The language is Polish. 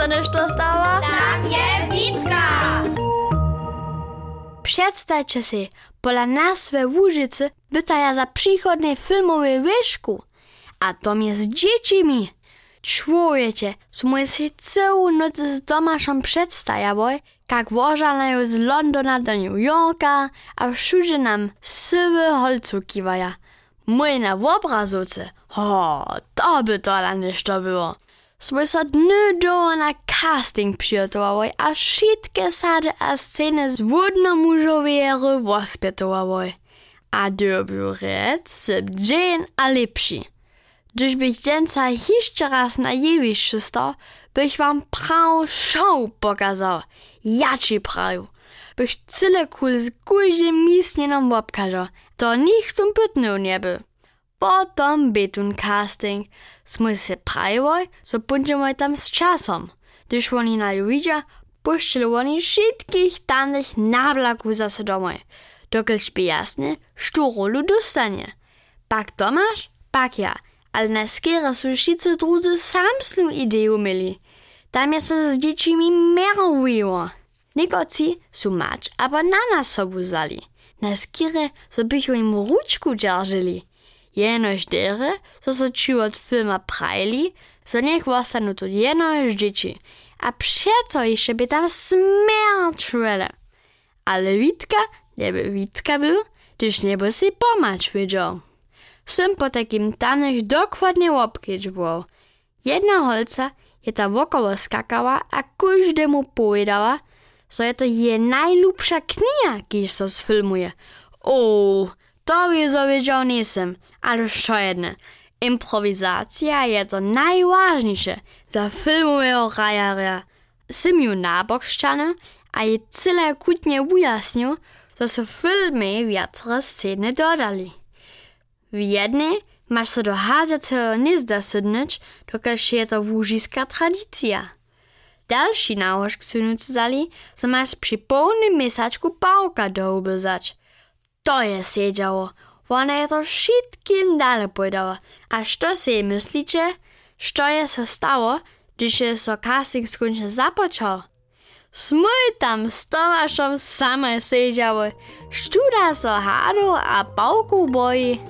sa nešto stała? Tam je Witka! Przedstawcie si, pola nas we Łużycy bytaja za przychodnej filmowej wyszku. A to mnie z dziećmi. Człowiecie, mój się całą noc z domaszą przedstawiały, jak wożanają z Londona do New Yorka, a wszędzie nam sywy holcu kiwaja. Mój na obrazówce, ho, to by to na nieszto było. Sa dny do na casting przygotowały, a wszystkie sady a sceny z wodnomużowej wospytowały. A dobił rec, dzień a lepszy. Gdyż bych dzięca jeszcze raz na stał, bych wam praw show pokazał. Ja ci praw. Bych cyle kul z każdym misnienom obkazał. To nikt tu pytnął nie był. Potem betun casting. Smo se pravoj, zapunčamo tam s časom. Když oni najuvidja, puščali oni všetkých tamných náblaku zase domov. Dokelž by jasne, što rolu dostanie. Pak Tomáš, pak ja. Ale na skera sú všetci druzy samsnú ideju mili. Tam je so s dečimi merovivo. Nekoci sú mač, aber na nás sobu zali. Na skire so bychu im ručku džaržili. Jenož dere, so so ci od filma prajli, so niech ostanu tu jenož dzieci. A przeco jeszcze by tam smerczule. Ale Witka, nie by Witka był, gdyż nie by si pomać wiedział. Sym po takim tamnež dokładnie łopkieć było. Jedna holca je ta wokoło skakała, a każdemu powiedziała, że je to je najlubsza kniha, kiż so sfilmuje. O, Tobie zawiedział nisem, ale što jedne. Improwizacja je to najważniejsze za filmového rajara. Jsem ju na a je celé kutně ujasnil, co se filmy viacere scény dodali. V jedné máš se do hádacího nizda sednič, dokud je to vůžíská tradice. Další náhoř k sunuci zali, co máš při polném měsačku pavka doubezať. To je siedziało. Ona je to wszystkim dalej powiedziała. A co sobie myślicie? Co je się stało, gdy się so casting skończnie zapoczął? Smy tam z Tomaszem same siedziały. Szczuda so hadu a pałku boi.